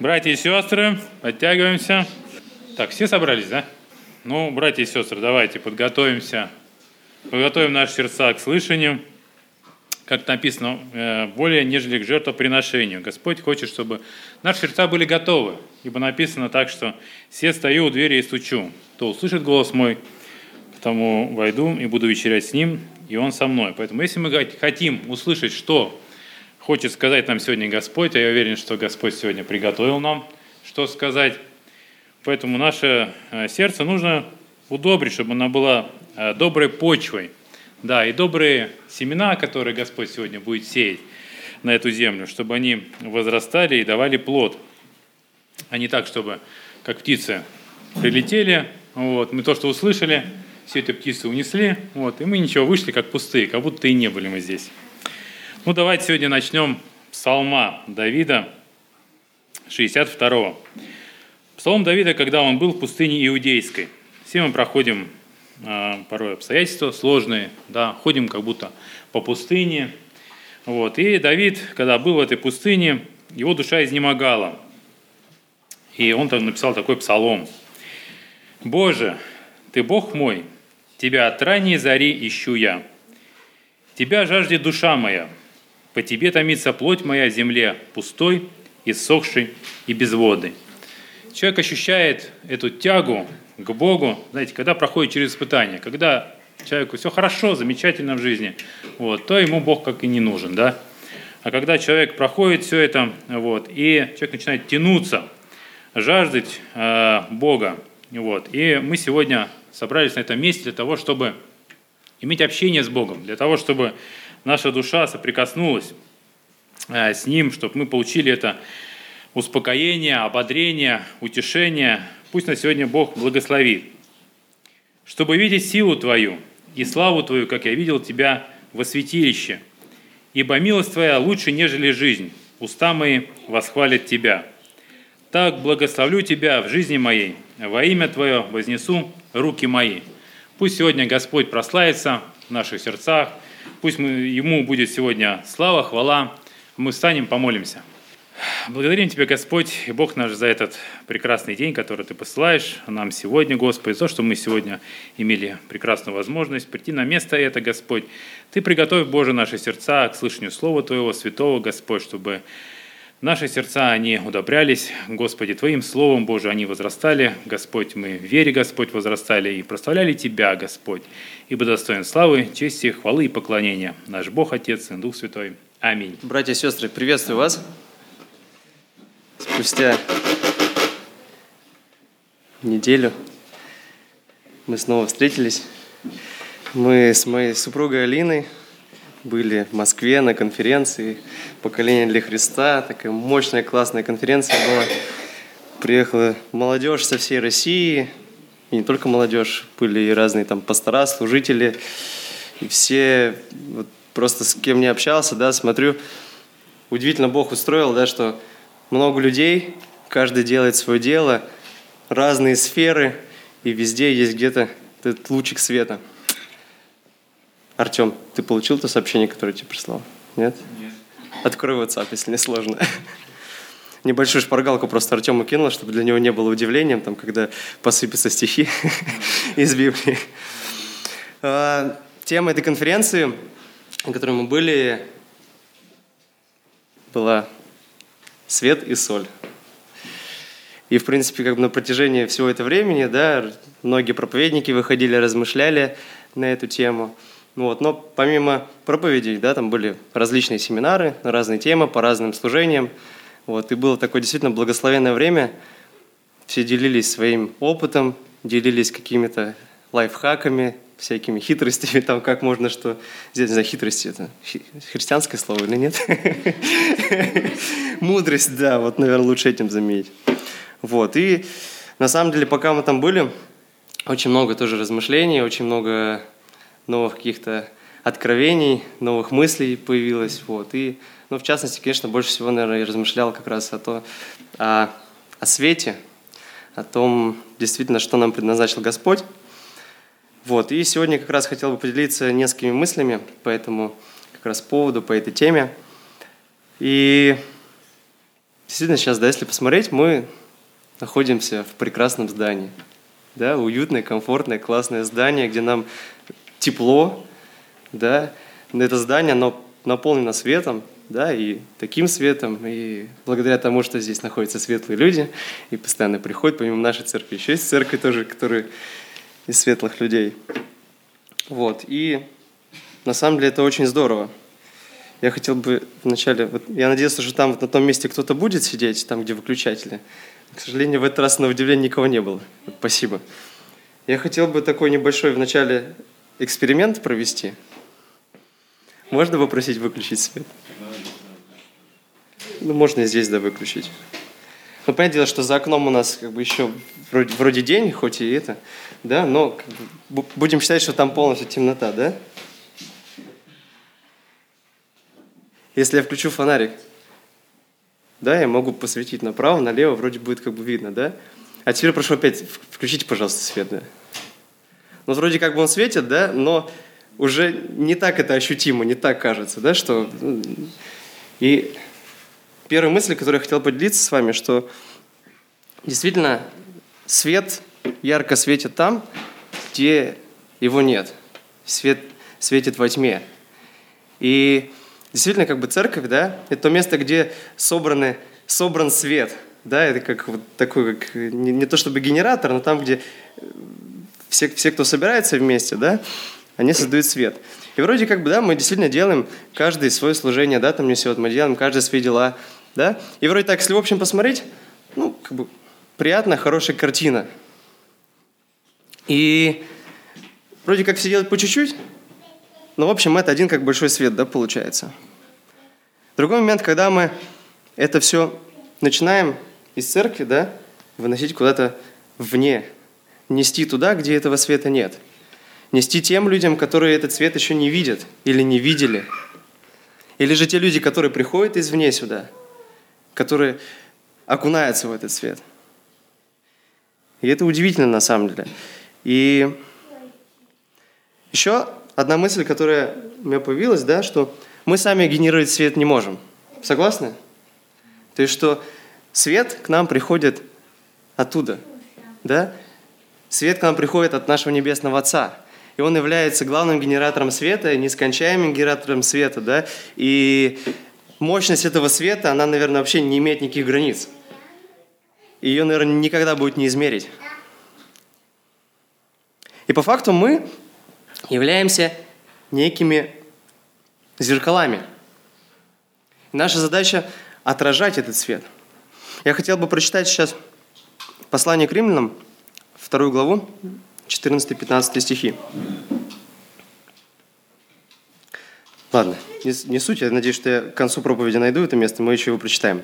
Братья и сестры, подтягиваемся. Так, все собрались, да? Ну, братья и сестры, давайте подготовимся. Подготовим наши сердца к слышанию. Как написано, э, более нежели к жертвоприношению. Господь хочет, чтобы наши сердца были готовы. Ибо написано так, что «Все стою у двери и стучу. Кто услышит голос мой, потому войду и буду вечерять с ним, и он со мной». Поэтому если мы хотим услышать, что хочет сказать нам сегодня Господь, а я уверен, что Господь сегодня приготовил нам, что сказать. Поэтому наше э, сердце нужно удобрить, чтобы оно было э, доброй почвой. Да, и добрые семена, которые Господь сегодня будет сеять на эту землю, чтобы они возрастали и давали плод. А не так, чтобы как птицы прилетели, вот, мы то, что услышали, все эти птицы унесли, вот, и мы ничего вышли, как пустые, как будто и не были мы здесь. Ну, давайте сегодня начнем псалма Давида, 62-го. Псалом Давида, когда он был в пустыне Иудейской. Все мы проходим э, порой обстоятельства сложные, да, ходим как будто по пустыне. Вот. И Давид, когда был в этой пустыне, его душа изнемогала. И он там написал такой псалом. «Боже, Ты Бог мой, Тебя от ранней зари ищу я. Тебя жаждет душа моя, по тебе томится плоть моя земле, пустой, иссохший и безводный. Человек ощущает эту тягу к Богу, знаете, когда проходит через испытания, когда человеку все хорошо, замечательно в жизни, вот, то ему Бог как и не нужен, да. А когда человек проходит все это, вот, и человек начинает тянуться, жаждать э, Бога, вот, и мы сегодня собрались на этом месте для того, чтобы иметь общение с Богом, для того, чтобы наша душа соприкоснулась э, с Ним, чтобы мы получили это успокоение, ободрение, утешение. Пусть на сегодня Бог благословит. Чтобы видеть силу Твою и славу Твою, как я видел Тебя во святилище. Ибо милость Твоя лучше, нежели жизнь. Уста мои восхвалят Тебя. Так благословлю Тебя в жизни моей. Во имя Твое вознесу руки мои. Пусть сегодня Господь прославится в наших сердцах – Пусть мы, Ему будет сегодня слава, хвала. Мы встанем, помолимся. Благодарим Тебя, Господь, и Бог наш, за этот прекрасный день, который Ты посылаешь нам сегодня, Господи, за то, что мы сегодня имели прекрасную возможность прийти на место это, Господь. Ты приготовь, Боже, наши сердца к слышанию Слова Твоего, Святого, Господь, чтобы Наши сердца, они удобрялись, Господи, Твоим Словом, Боже, они возрастали, Господь, мы в вере, Господь, возрастали и прославляли Тебя, Господь, ибо достоин славы, чести, хвалы и поклонения. Наш Бог, Отец и Дух Святой. Аминь. Братья и сестры, приветствую вас. Спустя неделю мы снова встретились. Мы с моей супругой Алиной были в Москве на конференции «Поколение для Христа». Такая мощная, классная конференция была. Приехала молодежь со всей России, и не только молодежь, были и разные там пастора, служители, и все, вот просто с кем не общался, да, смотрю, удивительно Бог устроил, да, что много людей, каждый делает свое дело, разные сферы, и везде есть где-то этот лучик света – Артем, ты получил то сообщение, которое тебе прислал? Нет? Нет. Открой WhatsApp, если не сложно. Небольшую шпаргалку просто Артему кинул, чтобы для него не было удивлением, там, когда посыпятся стихи из Библии. А, тема этой конференции, на которой мы были, была «Свет и соль». И, в принципе, как бы на протяжении всего этого времени, да, многие проповедники выходили, размышляли на эту тему – вот. Но помимо проповедей, да, там были различные семинары на разные темы, по разным служениям. Вот. И было такое действительно благословенное время. Все делились своим опытом, делились какими-то лайфхаками, всякими хитростями, там как можно что... Здесь, не знаю, хитрости это христианское слово или нет? Мудрость, да, вот, наверное, лучше этим заметить. Вот, и на самом деле, пока мы там были, очень много тоже размышлений, очень много новых каких-то откровений, новых мыслей появилось. Вот. И, ну, в частности, конечно, больше всего, наверное, я размышлял как раз о, то, о, о свете, о том, действительно, что нам предназначил Господь. Вот. И сегодня как раз хотел бы поделиться несколькими мыслями по этому как раз поводу, по этой теме. И действительно сейчас, да, если посмотреть, мы находимся в прекрасном здании. Да, уютное, комфортное, классное здание, где нам тепло, да. Это здание, оно наполнено светом, да, и таким светом, и благодаря тому, что здесь находятся светлые люди, и постоянно приходят, помимо нашей церкви, еще есть церкви тоже, которые из светлых людей. Вот, и на самом деле это очень здорово. Я хотел бы вначале, вот я надеялся, что там вот на том месте кто-то будет сидеть, там, где выключатели. К сожалению, в этот раз на удивление никого не было. Вот, спасибо. Я хотел бы такой небольшой вначале эксперимент провести. Можно попросить выключить свет? Ну, можно и здесь, да, выключить. Ну, понятное дело, что за окном у нас как бы еще вроде, вроде день, хоть и это, да, но как бы, будем считать, что там полностью темнота, да? Если я включу фонарик, да, я могу посветить направо, налево, вроде будет как бы видно, да? А теперь прошу опять, включите, пожалуйста, свет, да. Ну, вроде как бы он светит, да, но уже не так это ощутимо, не так кажется, да, что... И первая мысль, которую я хотел поделиться с вами, что действительно свет ярко светит там, где его нет. Свет светит во тьме. И действительно, как бы церковь, да, это то место, где собраны, собран свет, да, это как вот такой, как, не, не то чтобы генератор, но там, где все, все, кто собирается вместе, да, они создают свет. И вроде как бы, да, мы действительно делаем каждый свое служение, да, там несет, мы делаем каждый свои дела, да, и вроде так, если в общем посмотреть, ну, как бы приятная, хорошая картина. И вроде как все делают по чуть-чуть, но, в общем, это один как большой свет, да, получается. Другой момент, когда мы это все начинаем из церкви, да, выносить куда-то вне, нести туда, где этого света нет. Нести тем людям, которые этот свет еще не видят или не видели. Или же те люди, которые приходят извне сюда, которые окунаются в этот свет. И это удивительно на самом деле. И еще одна мысль, которая у меня появилась, да, что мы сами генерировать свет не можем. Согласны? То есть, что свет к нам приходит оттуда, да? Свет к нам приходит от нашего Небесного Отца. И Он является главным генератором света, нескончаемым генератором света, да? И мощность этого света, она, наверное, вообще не имеет никаких границ. Ее, наверное, никогда будет не измерить. И по факту мы являемся некими зеркалами. Наша задача – отражать этот свет. Я хотел бы прочитать сейчас послание к римлянам, вторую главу, 14-15 стихи. Ладно, не, не суть, я надеюсь, что я к концу проповеди найду это место, мы еще его прочитаем.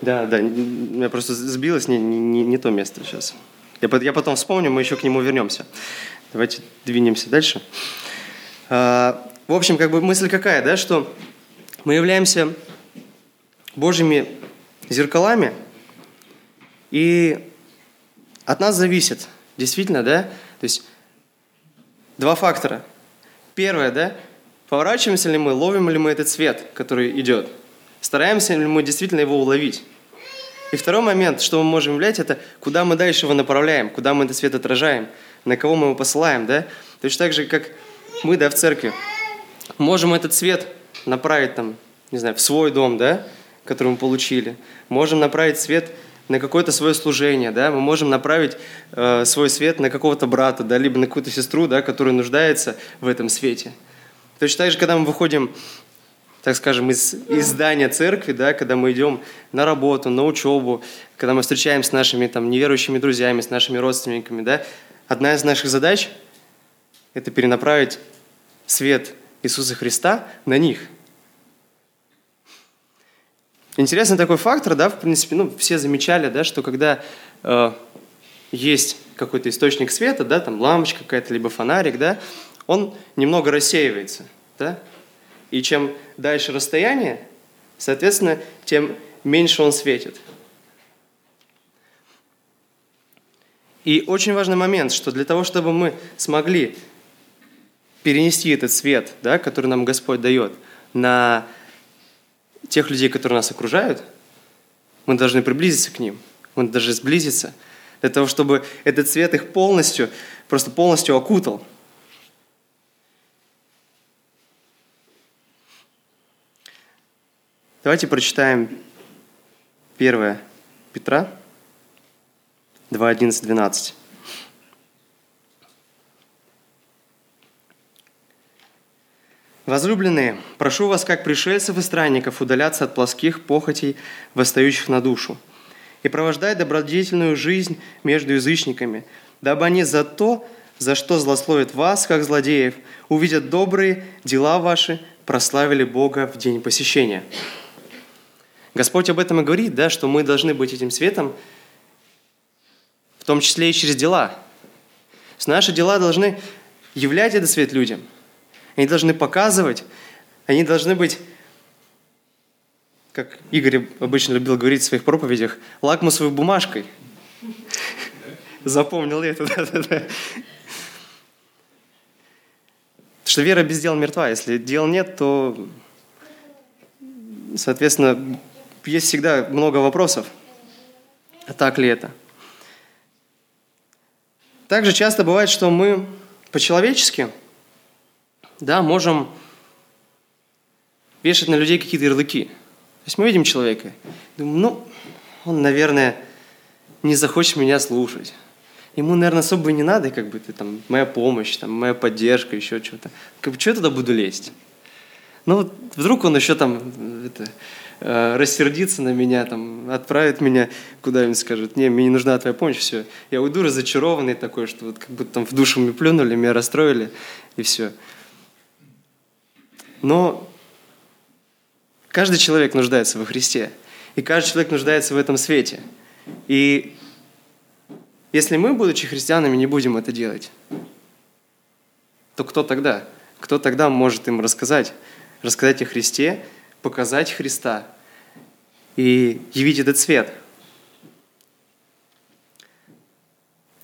Да, да, я просто сбилось, не, не, не то место сейчас. Я, я потом вспомню, мы еще к нему вернемся. Давайте двинемся дальше. А, в общем, как бы мысль какая, да, что мы являемся Божьими зеркалами, и от нас зависит, действительно, да, то есть два фактора. Первое, да, поворачиваемся ли мы, ловим ли мы этот свет, который идет, стараемся ли мы действительно его уловить. И второй момент, что мы можем являть, это куда мы дальше его направляем, куда мы этот свет отражаем – на кого мы его посылаем, да? Точно так же, как мы, да, в церкви, можем этот свет направить там, не знаю, в свой дом, да, который мы получили. Можем направить свет на какое-то свое служение, да, мы можем направить э, свой свет на какого-то брата, да, либо на какую-то сестру, да, которая нуждается в этом свете. Точно так же, когда мы выходим, так скажем, из, из здания церкви, да, когда мы идем на работу, на учебу, когда мы встречаемся с нашими там неверующими друзьями, с нашими родственниками, да, Одна из наших задач – это перенаправить свет Иисуса Христа на них. Интересный такой фактор, да, в принципе, ну, все замечали, да, что когда э, есть какой-то источник света, да, там лампочка какая-то, либо фонарик, да, он немного рассеивается, да, и чем дальше расстояние, соответственно, тем меньше он светит. И очень важный момент, что для того, чтобы мы смогли перенести этот свет, да, который нам Господь дает, на тех людей, которые нас окружают, мы должны приблизиться к ним, мы должны сблизиться, для того, чтобы этот свет их полностью, просто полностью окутал. Давайте прочитаем 1 Петра 2, 11, 12. Возлюбленные, прошу вас, как пришельцев и странников, удаляться от плоских похотей, восстающих на душу, и провождать добродетельную жизнь между язычниками, дабы они за то, за что злословят вас, как злодеев, увидят добрые дела ваши, прославили Бога в день посещения. Господь об этом и говорит, да, что мы должны быть этим светом, в том числе и через дела. С наши дела должны являть этот свет людям – они должны показывать, они должны быть, как Игорь обычно любил говорить в своих проповедях, лакмусовой бумажкой. Запомнил это, да, да. Что вера без дел мертва. Если дел нет, то, соответственно, есть всегда много вопросов. А так ли это? Также часто бывает, что мы по-человечески – да, можем вешать на людей какие-то ярлыки. То есть мы видим человека, думаем, ну, он, наверное, не захочет меня слушать. Ему, наверное, особо и не надо, как бы, ты, там, моя помощь, там, моя поддержка, еще что-то. Как бы, что я туда буду лезть? Ну, вот вдруг он еще там это, э, рассердится на меня, там, отправит меня куда-нибудь, скажет, не, мне не нужна твоя помощь, все. Я уйду разочарованный такой, что вот как будто там в душу мне плюнули, меня расстроили, и все. Но каждый человек нуждается во Христе. И каждый человек нуждается в этом свете. И если мы, будучи христианами, не будем это делать, то кто тогда? Кто тогда может им рассказать? Рассказать о Христе, показать Христа и явить этот свет.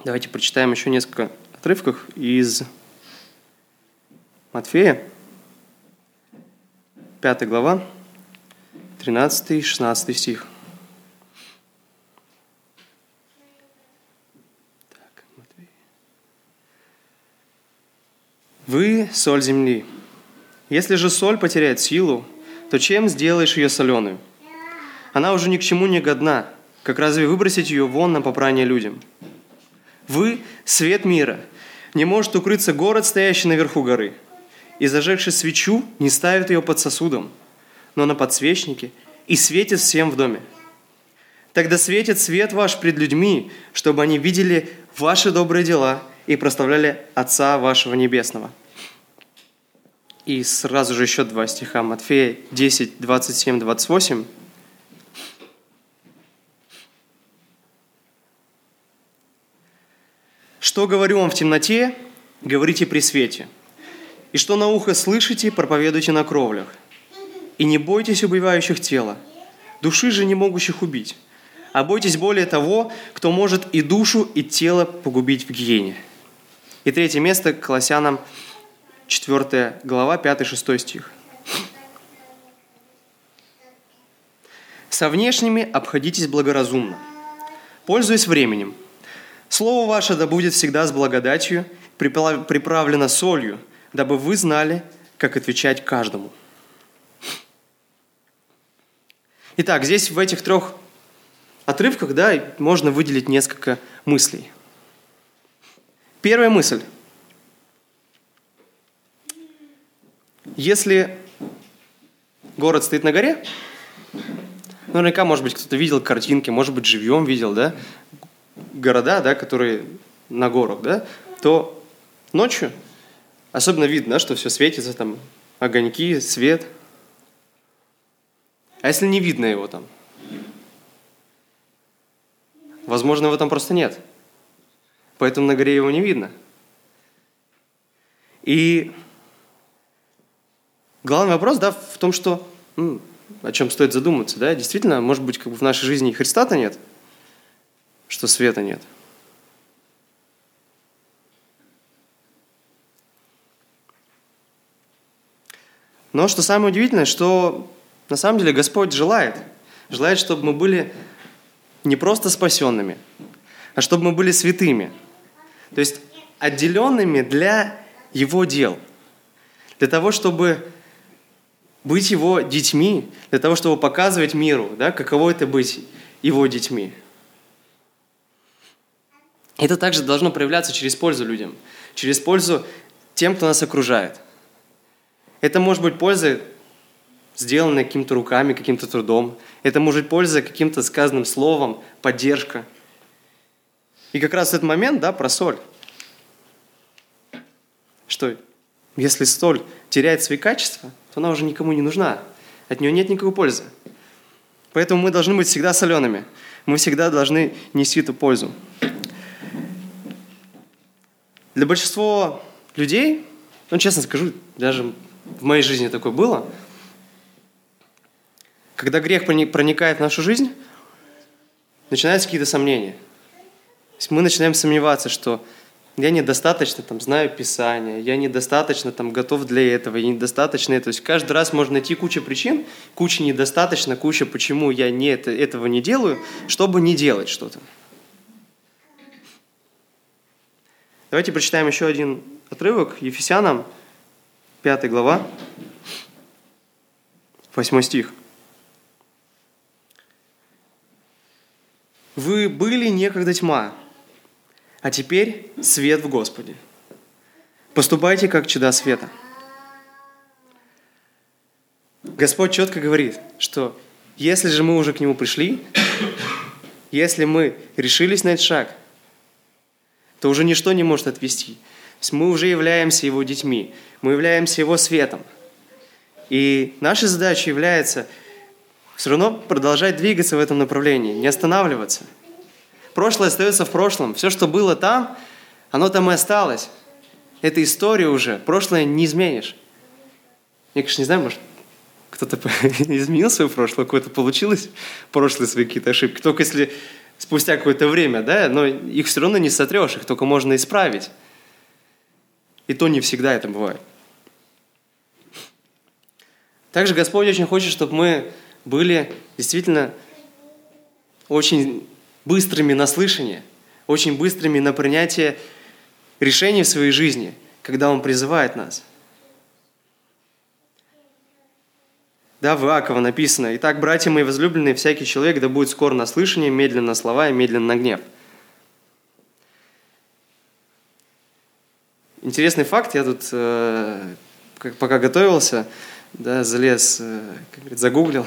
Давайте прочитаем еще несколько отрывков из Матфея. 5 глава, 13 и 16 стих. Вы – соль земли. Если же соль потеряет силу, то чем сделаешь ее соленую? Она уже ни к чему не годна, как разве выбросить ее вон на попрание людям? Вы – свет мира. Не может укрыться город, стоящий наверху горы – и, зажегший свечу, не ставит ее под сосудом, но на подсвечнике, и светит всем в доме. Тогда светит свет ваш пред людьми, чтобы они видели ваши добрые дела и прославляли Отца вашего Небесного. И сразу же еще два стиха. Матфея 10, 27, 28. «Что говорю вам в темноте, говорите при свете, и что на ухо слышите, проповедуйте на кровлях. И не бойтесь убивающих тела, души же не могущих убить, а бойтесь более того, кто может и душу, и тело погубить в гиене. И третье место к Колоссянам, 4 глава, 5-6 стих. «Со внешними обходитесь благоразумно, пользуясь временем. Слово ваше да будет всегда с благодатью, приправлено солью, дабы вы знали, как отвечать каждому. Итак, здесь в этих трех отрывках да, можно выделить несколько мыслей. Первая мысль. Если город стоит на горе, наверняка, может быть, кто-то видел картинки, может быть, живьем видел, да, города, да, которые на горах, да, то ночью Особенно видно, что все светится, там огоньки, свет. А если не видно его там? Возможно, его там просто нет. Поэтому на горе его не видно. И главный вопрос да, в том, что о чем стоит задуматься. Да? Действительно, может быть, как бы в нашей жизни Христа-то нет, что света нет – Но что самое удивительное, что на самом деле Господь желает. Желает, чтобы мы были не просто спасенными, а чтобы мы были святыми. То есть отделенными для Его дел. Для того, чтобы быть Его детьми, для того, чтобы показывать миру, да, каково это быть Его детьми. Это также должно проявляться через пользу людям, через пользу тем, кто нас окружает. Это может быть польза, сделанная какими-то руками, каким-то трудом. Это может быть польза каким-то сказанным словом, поддержка. И как раз этот момент, да, про соль. Что если соль теряет свои качества, то она уже никому не нужна. От нее нет никакой пользы. Поэтому мы должны быть всегда солеными. Мы всегда должны нести эту пользу. Для большинства людей, ну, честно скажу, даже в моей жизни такое было, когда грех проникает в нашу жизнь, начинаются какие-то сомнения. То есть мы начинаем сомневаться, что я недостаточно там знаю Писание, я недостаточно там готов для этого, я недостаточно это. То есть каждый раз можно найти кучу причин, куча недостаточно, куча почему я не это, этого не делаю, чтобы не делать что-то. Давайте прочитаем еще один отрывок Ефесянам, 5 глава, 8 стих. «Вы были некогда тьма, а теперь свет в Господе. Поступайте, как чуда света». Господь четко говорит, что если же мы уже к Нему пришли, если мы решились на этот шаг – то уже ничто не может отвести. Мы уже являемся Его детьми, мы являемся Его светом. И наша задача является все равно продолжать двигаться в этом направлении, не останавливаться. Прошлое остается в прошлом. Все, что было там, оно там и осталось. Это история уже. Прошлое не изменишь. Я, конечно, не знаю, может, кто-то изменил свое прошлое, какое-то получилось прошлые свои какие-то ошибки. Только если спустя какое-то время, да, но их все равно не сотрешь, их только можно исправить. И то не всегда это бывает. Также Господь очень хочет, чтобы мы были действительно очень быстрыми на слышание, очень быстрыми на принятие решений в своей жизни, когда Он призывает нас – Да, в Иакова написано, «Итак, братья мои возлюбленные, всякий человек да будет скор на слышание, медленно на слова и медленно на гнев». Интересный факт, я тут, э, пока готовился, да, залез, э, как говорит, загуглил,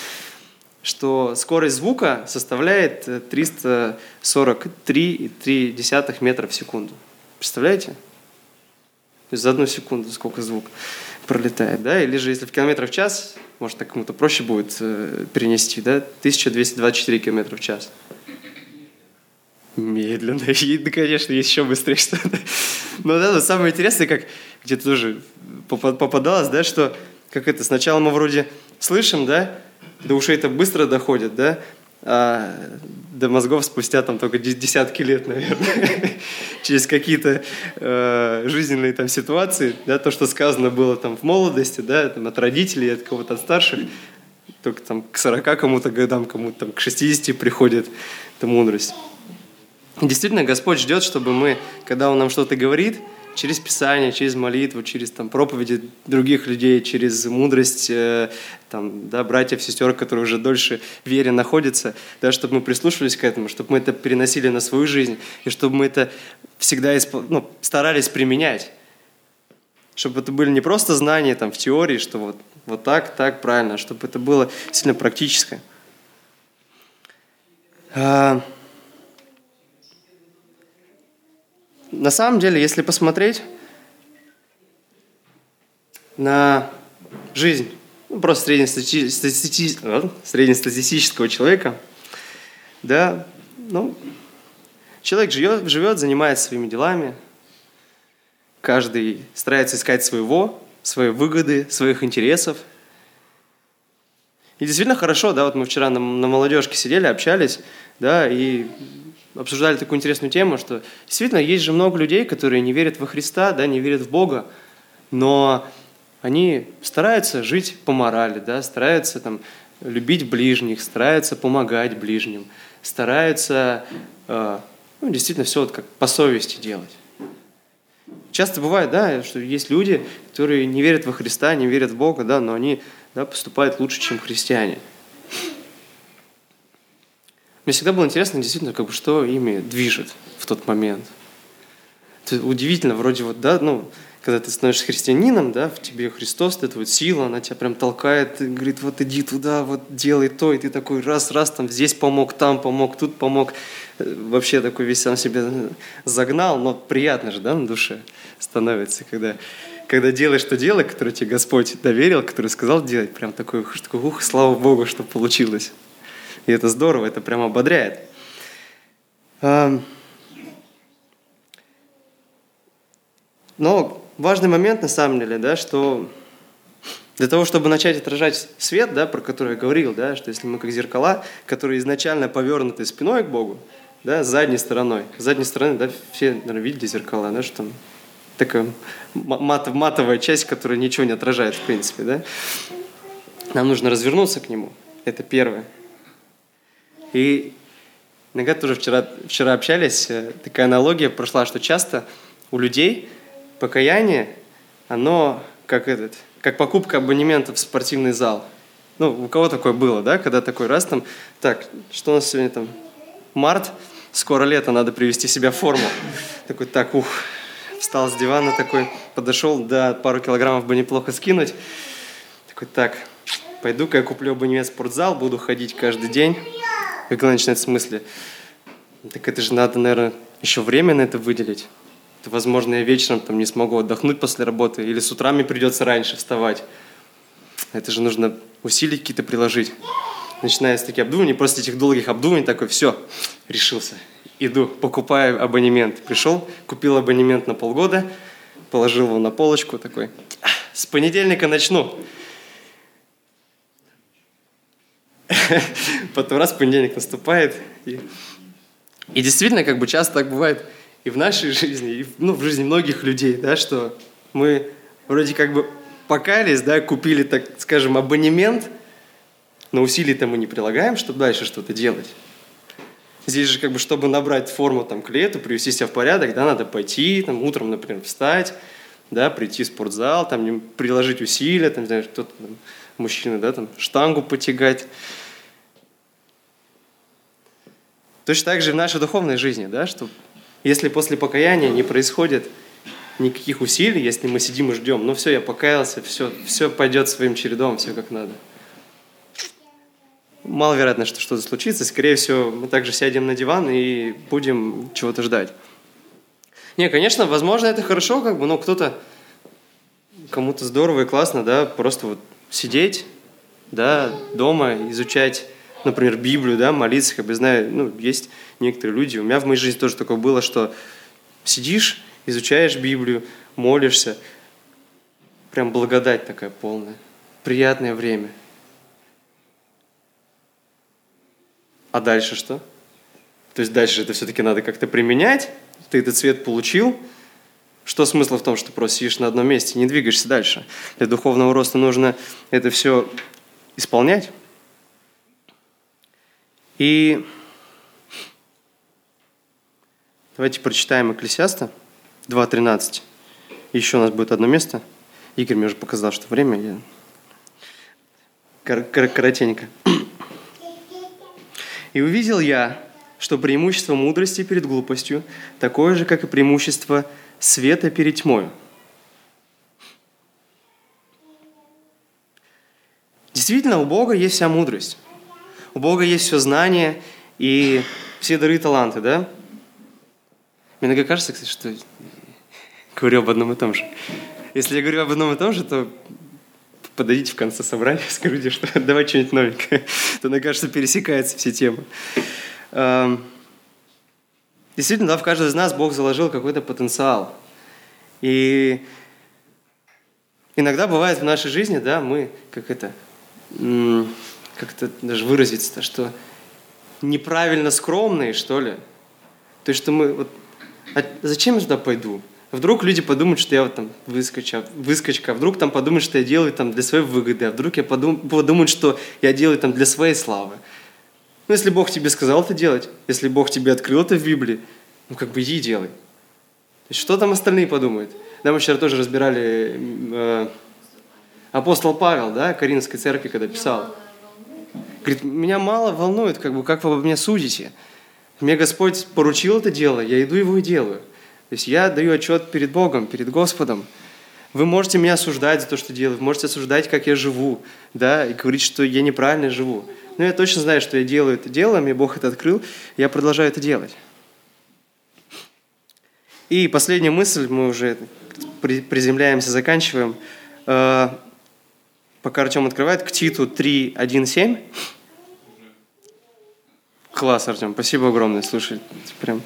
что скорость звука составляет 343,3 метра в секунду. Представляете? То есть за одну секунду сколько звук пролетает, да, или же если в километрах в час, может, так кому-то проще будет э, перенести, да, 1224 километра в час. Медленно, и, да, конечно, еще быстрее что-то. Но да, но самое интересное, как где-то тоже попадалось, да, что как это, сначала мы вроде слышим, да, до ушей это быстро доходит, да, а до мозгов спустя там только десятки лет, наверное, через какие-то э, жизненные там ситуации, да, то, что сказано было там в молодости, да, там, от родителей, от кого-то от старших, только там к 40 кому-то годам, кому-то там к 60 приходит эта мудрость. Действительно, Господь ждет, чтобы мы, когда Он нам что-то говорит, через Писание, через молитву, через там, проповеди других людей, через мудрость э, там, да, братьев, сестер, которые уже дольше в вере находятся, да, чтобы мы прислушивались к этому, чтобы мы это переносили на свою жизнь, и чтобы мы это всегда исп... ну, старались применять. Чтобы это были не просто знания там, в теории, что вот, вот так, так, правильно, а чтобы это было сильно практическое. А, на самом деле, если посмотреть на жизнь ну, просто среднестатистического, среднестатистического человека, да, ну, человек живет, живет, занимается своими делами, каждый старается искать своего, своей выгоды, своих интересов. И действительно хорошо, да, вот мы вчера на, на молодежке сидели, общались, да, и обсуждали такую интересную тему, что действительно есть же много людей, которые не верят во Христа, да, не верят в Бога, но они стараются жить по морали, да, стараются там, любить ближних, стараются помогать ближним, стараются э, ну, действительно все вот как по совести делать. Часто бывает, да, что есть люди, которые не верят во Христа, не верят в Бога, да, но они да, поступают лучше, чем христиане. Мне всегда было интересно, действительно, как бы, что ими движет в тот момент. Это удивительно, вроде вот, да, ну, когда ты становишься христианином, да, в тебе Христос, это вот сила, она тебя прям толкает, говорит, вот иди туда, вот делай то, и ты такой раз-раз там здесь помог, там помог, тут помог. Э, вообще такой весь сам себя загнал, но приятно же, да, на душе становится, когда, когда делаешь то дело, которое тебе Господь доверил, которое сказал делать, прям такой ух, слава Богу, что получилось. И это здорово, это прям ободряет. Но важный момент на самом деле, да, что для того, чтобы начать отражать свет, да, про который я говорил, да, что если мы как зеркала, которые изначально повернуты спиной к Богу, да, задней стороной, с задней стороны, да, все, наверное, видели зеркала, да, что там такая мат, матовая часть, которая ничего не отражает, в принципе, да. Нам нужно развернуться к нему. Это первое. И иногда тоже вчера, вчера общались, э, такая аналогия прошла, что часто у людей – покаяние, оно как этот, как покупка абонемента в спортивный зал. Ну, у кого такое было, да, когда такой раз там, так, что у нас сегодня там, март, скоро лето, надо привести себя в форму. Такой, так, ух, встал с дивана такой, подошел, да, пару килограммов бы неплохо скинуть. Такой, так, пойду-ка я куплю абонемент в спортзал, буду ходить каждый день. Начинает в смысле? Так это же надо, наверное, еще время на это выделить возможно, я вечером там не смогу отдохнуть после работы, или с утра мне придется раньше вставать. Это же нужно усилия какие-то приложить. Начиная с таких обдумываний, после этих долгих обдумываний такой, все, решился, иду, покупаю абонемент. Пришел, купил абонемент на полгода, положил его на полочку, такой, с понедельника начну. Потом раз понедельник наступает, и, и действительно, как бы часто так бывает – и в нашей жизни, и ну, в жизни многих людей, да, что мы вроде как бы покаялись, да, купили, так скажем, абонемент, но усилий-то мы не прилагаем, чтобы дальше что-то делать. Здесь же, как бы, чтобы набрать форму там, к лету, привести себя в порядок, да, надо пойти, там, утром, например, встать, да, прийти в спортзал, там, приложить усилия, там, знаешь, кто-то, там, мужчина, да, там, штангу потягать. Точно так же в нашей духовной жизни, да, что если после покаяния не происходит никаких усилий, если мы сидим и ждем, ну все, я покаялся, все, все пойдет своим чередом, все как надо. Маловероятно, что что-то случится. Скорее всего, мы также сядем на диван и будем чего-то ждать. Не, конечно, возможно, это хорошо, как бы, но кто-то, кому-то здорово и классно, да, просто вот сидеть, да, дома, изучать например, Библию, да, молиться, как бы знаю, ну, есть некоторые люди, у меня в моей жизни тоже такое было, что сидишь, изучаешь Библию, молишься, прям благодать такая полная, приятное время. А дальше что? То есть дальше это все-таки надо как-то применять, ты этот цвет получил, что смысла в том, что просто сидишь на одном месте, не двигаешься дальше? Для духовного роста нужно это все исполнять. И давайте прочитаем Экклесиаста 2.13. Еще у нас будет одно место. Игорь мне уже показал, что время. Я... Кор- кор- коротенько. «И увидел я, что преимущество мудрости перед глупостью такое же, как и преимущество света перед тьмой. Действительно, у Бога есть вся мудрость. У Бога есть все знание и все дары и таланты, да? Мне иногда кажется, кстати, что говорю об одном и том же. Если я говорю об одном и том же, то подойдите в конце собрания, скажите, что давай что-нибудь новенькое. То, мне кажется, пересекаются все темы. Действительно, да, в каждого из нас Бог заложил какой-то потенциал. И иногда бывает в нашей жизни, да, мы, как это, как это даже выразиться-то, что неправильно скромные, что ли. То есть, что мы вот, а зачем я туда пойду? Вдруг люди подумают, что я вот там выскочка, выскочка, вдруг там подумают, что я делаю там для своей выгоды, а вдруг я подум, подумают, что я делаю там для своей славы. Ну, если Бог тебе сказал это делать, если Бог тебе открыл это в Библии, ну, как бы иди и делай. Что там остальные подумают? Да, мы вчера тоже разбирали э, апостол Павел, да, Каринской церкви, когда писал. Говорит, меня мало волнует, как бы, как вы обо мне судите. Мне Господь поручил это дело, я иду его и делаю. То есть я даю отчет перед Богом, перед Господом. Вы можете меня осуждать за то, что делаю, вы можете осуждать, как я живу, да, и говорить, что я неправильно живу. Но я точно знаю, что я делаю это дело, мне Бог это открыл, я продолжаю это делать. И последняя мысль, мы уже приземляемся, заканчиваем. Э, пока Артем открывает, к Титу 3, 1, 7. Класс, Артем, спасибо огромное, слушай, прям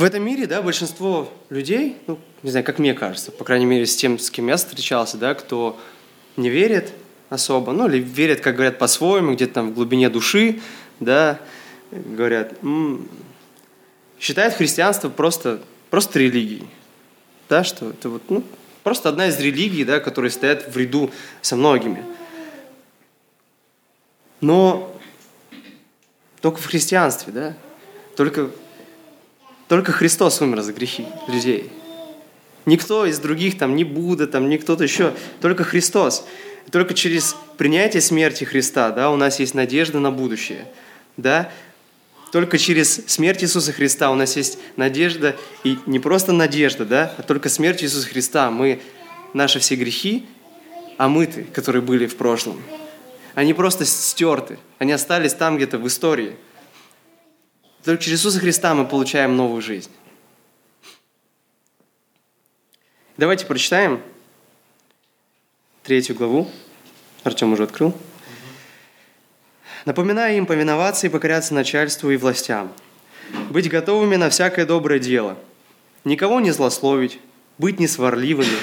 В этом мире, да, большинство людей, ну, не знаю, как мне кажется, по крайней мере, с тем, с кем я встречался, да, кто не верит особо, ну, или верит, как говорят, по-своему, где-то там в глубине души, да, говорят, м-м, считают христианство просто, просто религией, да, что это вот, ну, просто одна из религий, да, которые стоят в ряду со многими. Но только в христианстве, да, только только Христос умер за грехи людей. Никто из других, там, ни Будда, там, ни кто-то еще, только Христос. Только через принятие смерти Христа, да, у нас есть надежда на будущее, да, только через смерть Иисуса Христа у нас есть надежда, и не просто надежда, да, а только смерть Иисуса Христа мы, наши все грехи омыты, которые были в прошлом. Они просто стерты, они остались там где-то в истории – только через Иисуса Христа мы получаем новую жизнь. Давайте прочитаем третью главу. Артем уже открыл. Напоминая им повиноваться и покоряться начальству и властям, быть готовыми на всякое доброе дело, никого не злословить, быть несварливыми,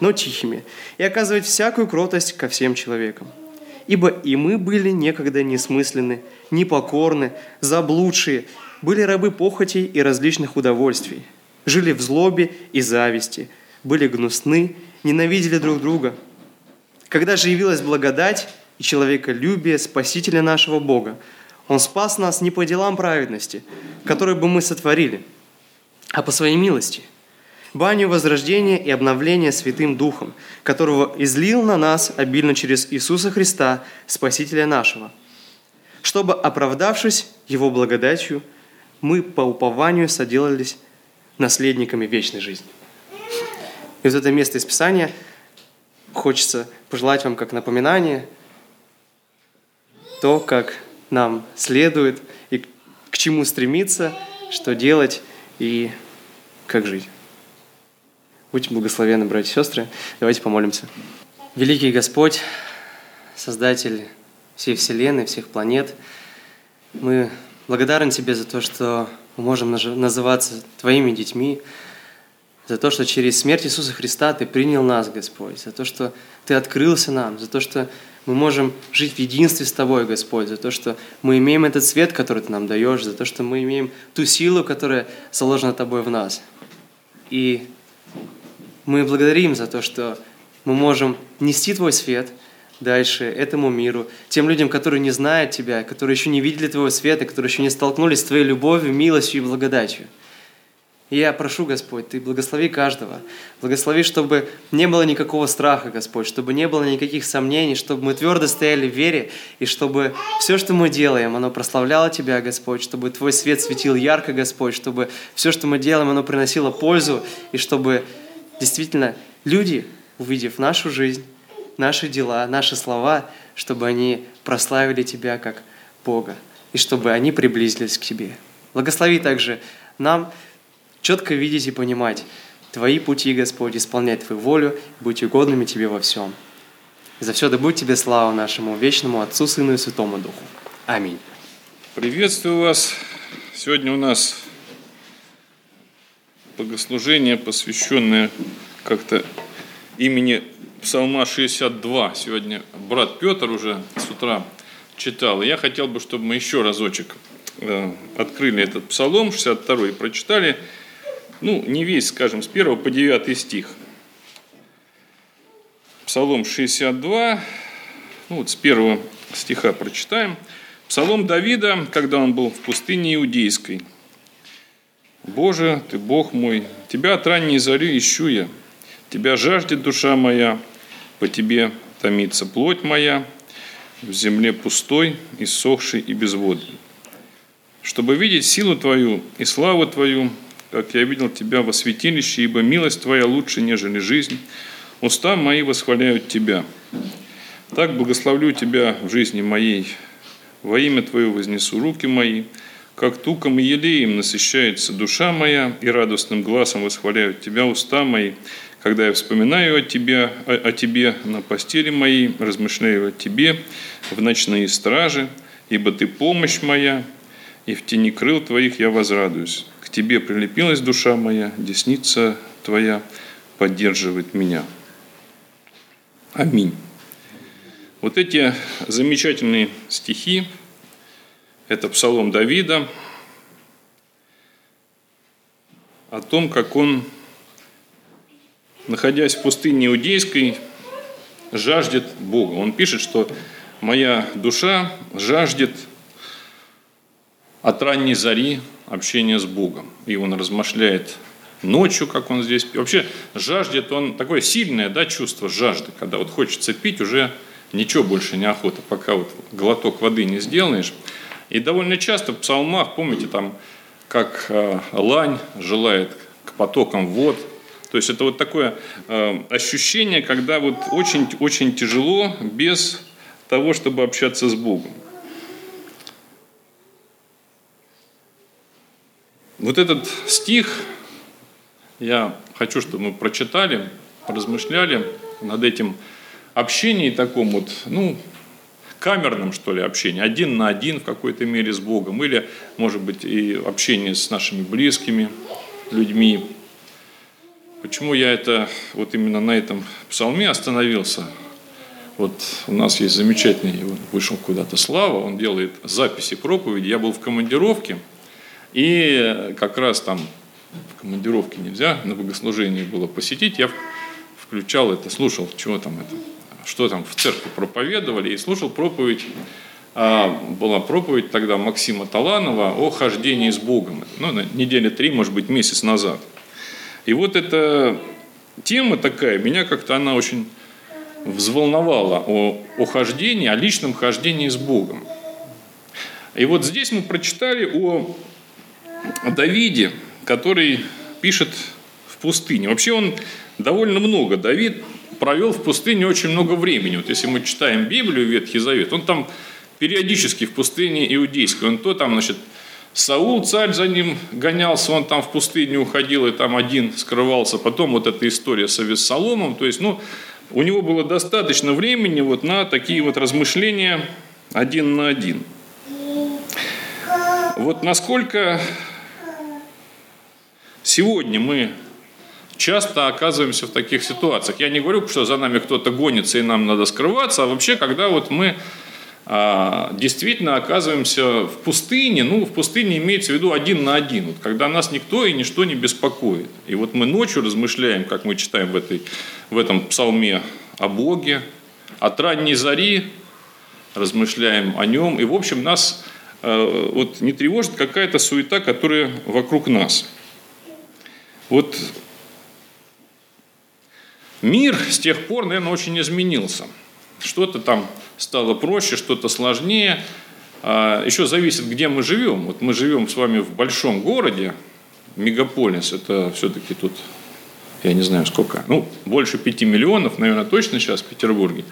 но тихими, и оказывать всякую кротость ко всем человекам – Ибо и мы были некогда несмысленны, непокорны, заблудшие, были рабы похотей и различных удовольствий, жили в злобе и зависти, были гнусны, ненавидели друг друга. Когда же явилась благодать и человеколюбие Спасителя нашего Бога, Он спас нас не по делам праведности, которые бы мы сотворили, а по своей милости – баню возрождения и обновления Святым Духом, которого излил на нас обильно через Иисуса Христа, Спасителя нашего, чтобы, оправдавшись Его благодатью, мы по упованию соделались наследниками вечной жизни. И вот это место из Писания хочется пожелать вам как напоминание то, как нам следует и к чему стремиться, что делать и как жить. Будьте благословенны, братья и сестры. Давайте помолимся. Великий Господь, Создатель всей Вселенной, всех планет, мы благодарны Тебе за то, что мы можем называться Твоими детьми, за то, что через смерть Иисуса Христа Ты принял нас, Господь, за то, что Ты открылся нам, за то, что мы можем жить в единстве с Тобой, Господь, за то, что мы имеем этот свет, который Ты нам даешь, за то, что мы имеем ту силу, которая заложена Тобой в нас. И мы благодарим за то, что мы можем нести Твой свет дальше этому миру, тем людям, которые не знают Тебя, которые еще не видели Твоего света, которые еще не столкнулись с Твоей любовью, милостью и благодатью. И я прошу, Господь, Ты благослови каждого. Благослови, чтобы не было никакого страха, Господь, чтобы не было никаких сомнений, чтобы мы твердо стояли в вере, и чтобы все, что мы делаем, оно прославляло Тебя, Господь, чтобы Твой свет светил ярко, Господь, чтобы все, что мы делаем, оно приносило пользу, и чтобы действительно люди, увидев нашу жизнь, наши дела, наши слова, чтобы они прославили Тебя как Бога, и чтобы они приблизились к Тебе. Благослови также нам четко видеть и понимать Твои пути, Господь, исполнять Твою волю, быть угодными Тебе во всем. За все да будь Тебе слава нашему вечному Отцу, Сыну и Святому Духу. Аминь. Приветствую вас. Сегодня у нас богослужение, посвященное как-то имени Псалма 62. Сегодня брат Петр уже с утра читал. Я хотел бы, чтобы мы еще разочек э, открыли этот псалом 62 и прочитали, ну, не весь, скажем, с 1 по 9 стих. Псалом 62, ну вот с первого стиха прочитаем. Псалом Давида, когда он был в пустыне Иудейской. «Боже, Ты Бог мой, Тебя от ранней зари ищу я, Тебя жаждет душа моя, по Тебе томится плоть моя, в земле пустой, иссохшей и безводной. Чтобы видеть силу Твою и славу Твою, как я видел Тебя во святилище, ибо милость Твоя лучше, нежели жизнь, уста мои восхваляют Тебя. Так благословлю Тебя в жизни моей, во имя Твое вознесу руки мои, как туком и елеем насыщается душа моя, и радостным глазом восхваляют Тебя уста мои, когда я вспоминаю о Тебе, о, о Тебе на постели моей, размышляю о Тебе в ночные стражи, ибо Ты помощь моя, и в тени крыл Твоих я возрадуюсь. Тебе прилепилась душа моя, десница Твоя поддерживает меня. Аминь. Вот эти замечательные стихи, это псалом Давида, о том, как он находясь в пустыне Иудейской, жаждет Бога. Он пишет, что моя душа жаждет от ранней зари общения с Богом. И он размышляет ночью, как он здесь. Вообще жаждет он, такое сильное да, чувство жажды, когда вот хочется пить, уже ничего больше не охота, пока вот глоток воды не сделаешь. И довольно часто в псалмах, помните, там, как э, лань желает к потокам вод – то есть это вот такое э, ощущение, когда вот очень-очень тяжело без того, чтобы общаться с Богом. Вот этот стих я хочу, чтобы мы прочитали, размышляли над этим общением таком вот, ну, камерном, что ли, общении, один на один в какой-то мере с Богом, или, может быть, и общение с нашими близкими людьми, Почему я это вот именно на этом псалме остановился? Вот у нас есть замечательный, вышел куда-то Слава, он делает записи проповеди. Я был в командировке, и как раз там в командировке нельзя, на богослужении было посетить, я включал это, слушал, чего там это, что там в церкви проповедовали, и слушал проповедь, а, была проповедь тогда Максима Таланова о хождении с Богом. Ну, на неделе три, может быть, месяц назад – и вот эта тема такая, меня как-то она очень взволновала о, о хождении, о личном хождении с Богом. И вот здесь мы прочитали о Давиде, который пишет в пустыне. Вообще он довольно много, Давид провел в пустыне очень много времени. Вот если мы читаем Библию, Ветхий Завет, он там периодически в пустыне иудейской, он то там, значит, Саул, царь за ним гонялся, он там в пустыню уходил и там один скрывался. Потом вот эта история с Авессаломом. То есть, ну, у него было достаточно времени вот на такие вот размышления один на один. Вот насколько сегодня мы часто оказываемся в таких ситуациях. Я не говорю, что за нами кто-то гонится и нам надо скрываться, а вообще, когда вот мы а, действительно оказываемся в пустыне, ну, в пустыне имеется в виду один на один, вот, когда нас никто и ничто не беспокоит. И вот мы ночью размышляем, как мы читаем в, этой, в этом псалме о Боге, от ранней зари размышляем о нем, и, в общем, нас э, вот не тревожит какая-то суета, которая вокруг нас. Вот мир с тех пор, наверное, очень изменился. Что-то там стало проще, что-то сложнее. А, Еще зависит, где мы живем. Вот мы живем с вами в большом городе, мегаполис, это все-таки тут, я не знаю сколько, ну, больше пяти миллионов, наверное, точно сейчас в Петербурге.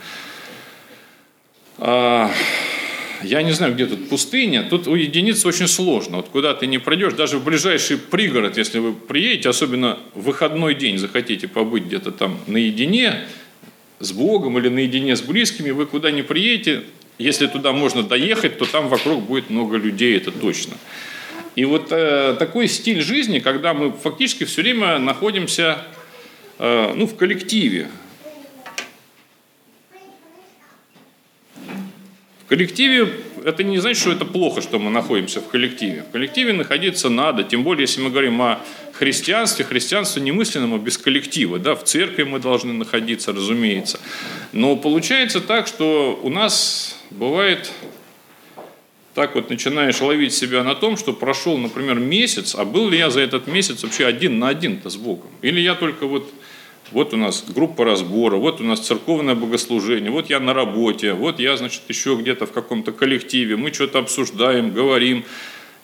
Я не знаю, где тут пустыня. Тут уединиться очень сложно. Вот куда ты не пройдешь, даже в ближайший пригород, если вы приедете, особенно в выходной день захотите побыть где-то там наедине, с Богом или наедине с близкими, вы куда не приедете, если туда можно доехать, то там вокруг будет много людей, это точно. И вот э, такой стиль жизни, когда мы фактически все время находимся э, ну, в коллективе. Коллективе это не значит, что это плохо, что мы находимся в коллективе. В коллективе находиться надо, тем более, если мы говорим о христианстве, христианство немыслимо без коллектива. Да? В церкви мы должны находиться, разумеется. Но получается так, что у нас бывает так вот начинаешь ловить себя на том, что прошел, например, месяц, а был ли я за этот месяц вообще один на один-то с Богом? Или я только вот, вот у нас группа разбора, вот у нас церковное богослужение, вот я на работе, вот я, значит, еще где-то в каком-то коллективе, мы что-то обсуждаем, говорим,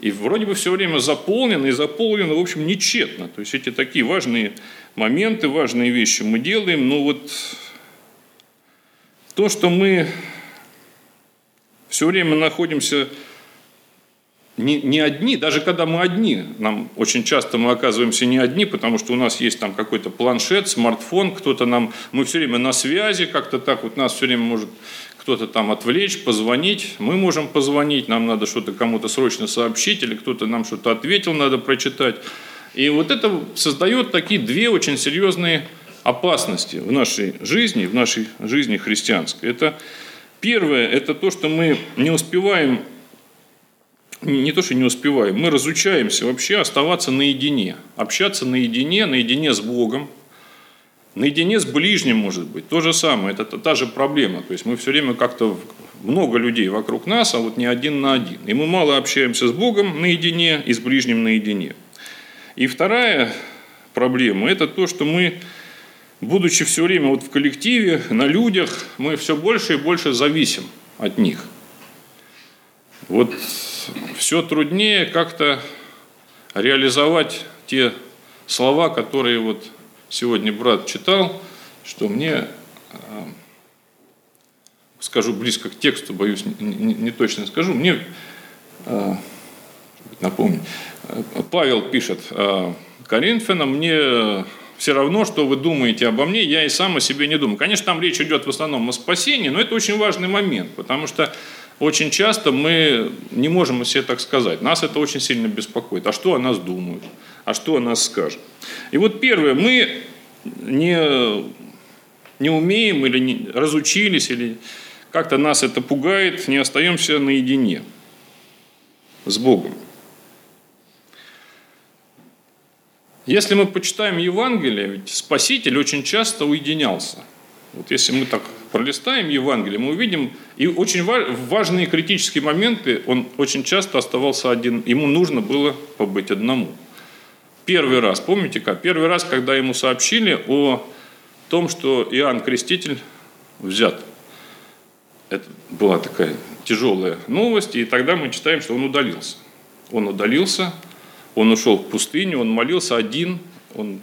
и вроде бы все время заполнено, и заполнено, в общем, нечетно. То есть эти такие важные моменты, важные вещи мы делаем, но вот то, что мы все время находимся не, не одни, даже когда мы одни, нам очень часто мы оказываемся не одни, потому что у нас есть там какой-то планшет, смартфон, кто-то нам, мы все время на связи, как-то так вот нас все время может кто-то там отвлечь, позвонить, мы можем позвонить, нам надо что-то кому-то срочно сообщить, или кто-то нам что-то ответил, надо прочитать. И вот это создает такие две очень серьезные опасности в нашей жизни, в нашей жизни христианской. Это Первое – это то, что мы не успеваем, не то, что не успеваем, мы разучаемся вообще оставаться наедине, общаться наедине, наедине с Богом, наедине с ближним, может быть. То же самое, это та же проблема. То есть мы все время как-то много людей вокруг нас, а вот не один на один. И мы мало общаемся с Богом наедине и с ближним наедине. И вторая проблема – это то, что мы будучи все время вот в коллективе, на людях, мы все больше и больше зависим от них. Вот все труднее как-то реализовать те слова, которые вот сегодня брат читал, что мне, э, скажу близко к тексту, боюсь, не, точно скажу, мне, э, напомню, э, Павел пишет Коринфянам, мне все равно, что вы думаете обо мне, я и сам о себе не думаю. Конечно, там речь идет в основном о спасении, но это очень важный момент, потому что очень часто мы не можем себе так сказать. Нас это очень сильно беспокоит. А что о нас думают? А что о нас скажут? И вот первое, мы не, не умеем или не, разучились, или как-то нас это пугает, не остаемся наедине с Богом. Если мы почитаем Евангелие, ведь Спаситель очень часто уединялся. Вот если мы так пролистаем Евангелие, мы увидим, и очень важные критические моменты, он очень часто оставался один, ему нужно было побыть одному. Первый раз, помните как? Первый раз, когда ему сообщили о том, что Иоанн Креститель взят. Это была такая тяжелая новость, и тогда мы читаем, что он удалился. Он удалился, он ушел в пустыню, он молился один, он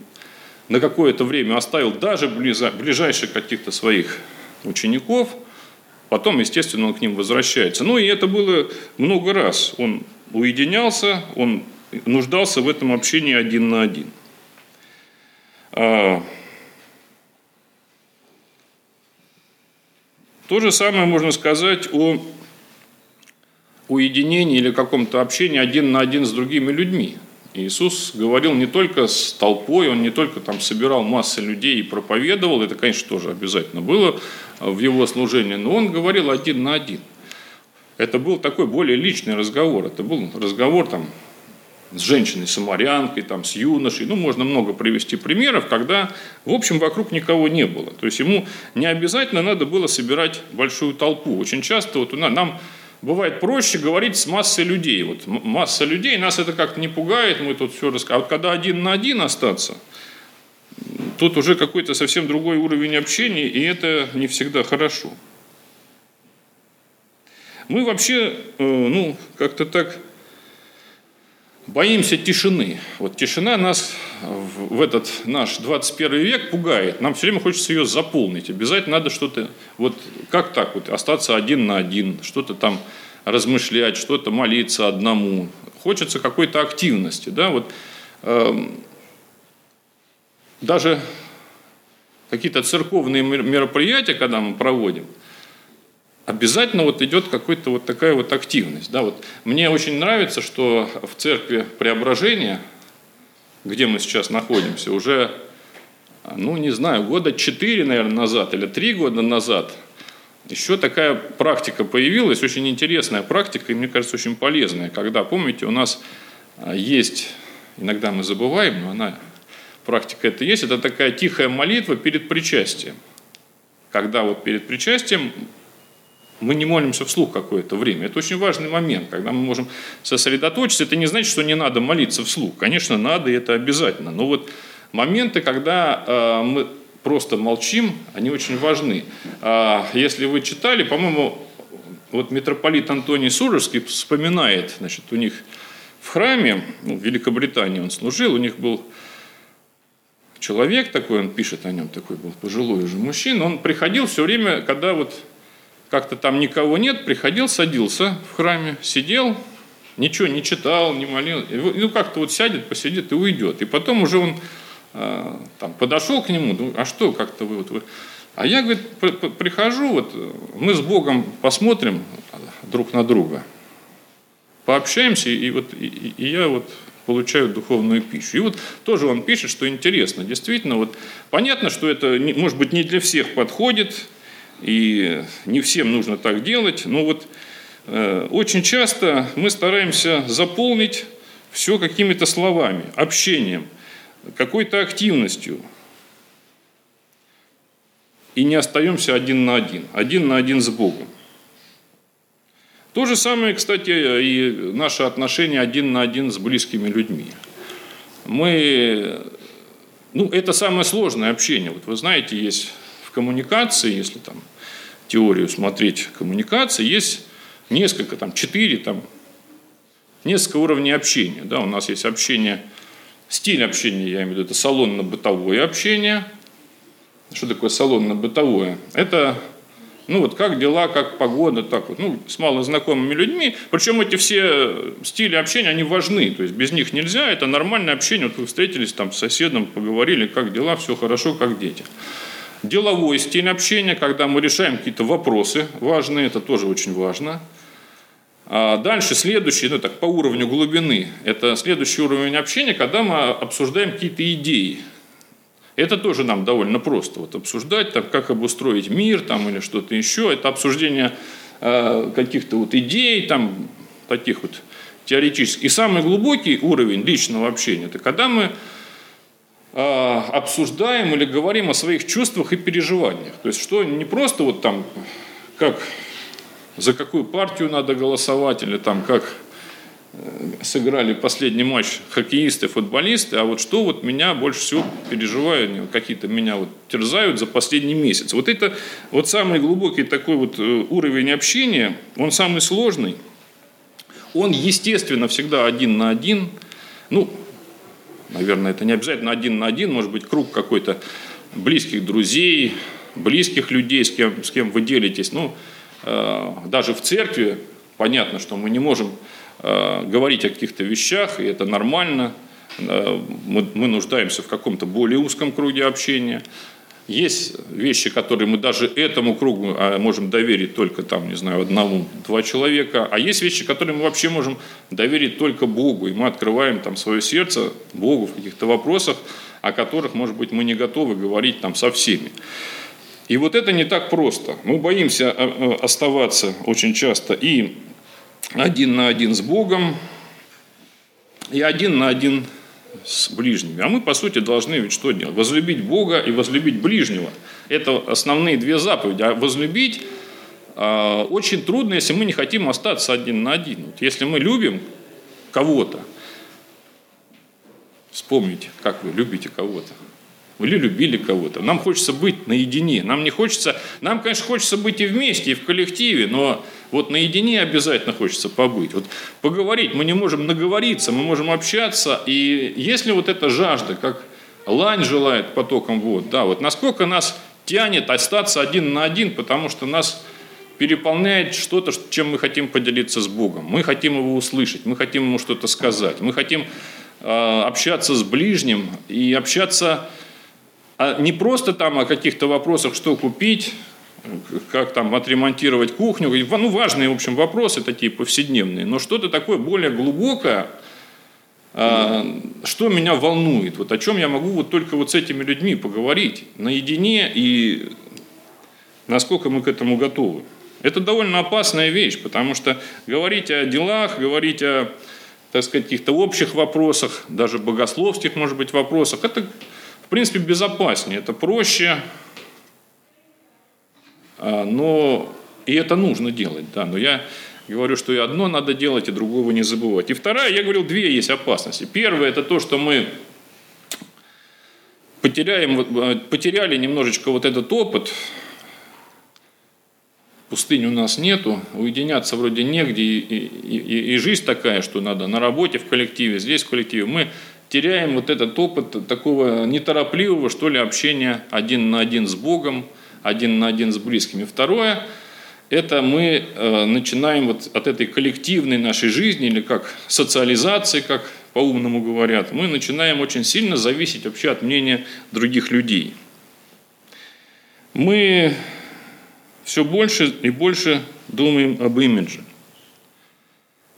на какое-то время оставил даже ближайших каких-то своих учеников, потом, естественно, он к ним возвращается. Ну и это было много раз. Он уединялся, он нуждался в этом общении один на один. А, то же самое можно сказать о уединении или каком-то общении один на один с другими людьми. Иисус говорил не только с толпой, он не только там собирал массы людей и проповедовал, это, конечно, тоже обязательно было в его служении, но он говорил один на один. Это был такой более личный разговор, это был разговор там с женщиной-самарянкой, там, с юношей. Ну, можно много привести примеров, когда, в общем, вокруг никого не было. То есть ему не обязательно надо было собирать большую толпу. Очень часто вот нам бывает проще говорить с массой людей. Вот масса людей, нас это как-то не пугает, мы тут все рассказываем. А вот когда один на один остаться, тут уже какой-то совсем другой уровень общения, и это не всегда хорошо. Мы вообще, э, ну, как-то так боимся тишины. Вот тишина нас в этот наш 21 век пугает. Нам все время хочется ее заполнить. Обязательно надо что-то, вот как так вот, остаться один на один, что-то там размышлять, что-то молиться одному. Хочется какой-то активности. Да? Вот, э, даже какие-то церковные мероприятия, когда мы проводим – обязательно вот идет какая-то вот такая вот активность. Да, вот мне очень нравится, что в церкви Преображения, где мы сейчас находимся, уже, ну не знаю, года четыре, наверное, назад или три года назад еще такая практика появилась, очень интересная практика, и мне кажется, очень полезная, когда, помните, у нас а, есть, иногда мы забываем, но она, практика это есть, это такая тихая молитва перед причастием. Когда вот перед причастием мы не молимся вслух какое-то время. Это очень важный момент, когда мы можем сосредоточиться. Это не значит, что не надо молиться вслух. Конечно, надо, и это обязательно. Но вот моменты, когда э, мы просто молчим, они очень важны. А если вы читали, по-моему, вот митрополит Антоний Сурожский вспоминает, значит, у них в храме, ну, в Великобритании он служил, у них был человек такой, он пишет о нем, такой был пожилой уже мужчина, он приходил все время, когда вот как-то там никого нет, приходил, садился в храме, сидел, ничего не читал, не молил, ну как-то вот сядет, посидит и уйдет. И потом уже он э, там, подошел к нему, ну, а что как-то вы, вот, вы... А я, говорит, прихожу, вот, мы с Богом посмотрим друг на друга, пообщаемся, и, вот, и, и я вот получаю духовную пищу. И вот тоже он пишет, что интересно, действительно, вот понятно, что это, может быть, не для всех подходит, и не всем нужно так делать, но вот э, очень часто мы стараемся заполнить все какими-то словами, общением, какой-то активностью, и не остаемся один на один, один на один с Богом. То же самое, кстати, и наши отношения один на один с близкими людьми. Мы, ну, это самое сложное общение. Вот вы знаете, есть в коммуникации, если там теорию смотреть коммуникации, есть несколько, там, четыре, там, несколько уровней общения. Да, у нас есть общение, стиль общения, я имею в виду, это салонно-бытовое общение. Что такое салонно-бытовое? Это ну вот как дела, как погода, так вот, ну, с малознакомыми людьми. Причем эти все стили общения, они важны, то есть без них нельзя, это нормальное общение. Вот вы встретились там с соседом, поговорили, как дела, все хорошо, как дети. Деловой стиль общения, когда мы решаем какие-то вопросы важные, это тоже очень важно. А дальше следующий, ну так по уровню глубины, это следующий уровень общения, когда мы обсуждаем какие-то идеи, это тоже нам довольно просто вот обсуждать, там, как обустроить мир там, или что-то еще. Это обсуждение э, каких-то вот идей, там, таких вот теоретических. И самый глубокий уровень личного общения – это когда мы э, обсуждаем или говорим о своих чувствах и переживаниях. То есть, что не просто вот там, как за какую партию надо голосовать, или там, как сыграли последний матч хоккеисты, футболисты, а вот что вот меня больше всего переживают, какие-то меня вот терзают за последний месяц. Вот это вот самый глубокий такой вот э, уровень общения, он самый сложный, он, естественно, всегда один на один, ну, наверное, это не обязательно один на один, может быть, круг какой-то близких друзей, близких людей, с кем, с кем вы делитесь, ну, э, даже в церкви понятно, что мы не можем Э, говорить о каких-то вещах, и это нормально. Э, мы, мы нуждаемся в каком-то более узком круге общения. Есть вещи, которые мы даже этому кругу а, можем доверить только там, не знаю, одному-два человека, а есть вещи, которые мы вообще можем доверить только Богу, и мы открываем там свое сердце Богу в каких-то вопросах, о которых, может быть, мы не готовы говорить там со всеми. И вот это не так просто. Мы боимся э, оставаться очень часто и один на один с Богом и один на один с ближними. А мы, по сути, должны ведь что делать? Возлюбить Бога и возлюбить ближнего. Это основные две заповеди. А возлюбить э, очень трудно, если мы не хотим остаться один на один. Вот если мы любим кого-то, вспомните, как вы любите кого-то или любили кого-то. Нам хочется быть наедине. Нам не хочется, нам, конечно, хочется быть и вместе, и в коллективе, но вот наедине обязательно хочется побыть. Вот поговорить, мы не можем наговориться, мы можем общаться, и если вот эта жажда, как лань желает потоком вод, да, вот насколько нас тянет остаться один на один, потому что нас переполняет что-то, чем мы хотим поделиться с Богом. Мы хотим его услышать, мы хотим ему что-то сказать, мы хотим э, общаться с ближним и общаться а не просто там о каких-то вопросах, что купить, как там отремонтировать кухню, ну, важные, в общем, вопросы такие повседневные, но что-то такое более глубокое, а, что меня волнует, вот о чем я могу вот только вот с этими людьми поговорить наедине и насколько мы к этому готовы. Это довольно опасная вещь, потому что говорить о делах, говорить о, так сказать, каких-то общих вопросах, даже богословских, может быть, вопросах, это, в принципе, безопаснее, это проще, но и это нужно делать, да, но я говорю, что и одно надо делать, и другого не забывать. И вторая, я говорил, две есть опасности. Первое – это то, что мы потеряем, э, потеряли немножечко вот этот опыт, пустынь у нас нету, уединяться вроде негде, и, и, и жизнь такая, что надо на работе, в коллективе, здесь в коллективе. Мы теряем вот этот опыт такого неторопливого, что ли, общения один на один с Богом, один на один с близкими. Второе – это мы э, начинаем вот от этой коллективной нашей жизни, или как социализации, как по-умному говорят, мы начинаем очень сильно зависеть вообще от мнения других людей. Мы все больше и больше думаем об имидже.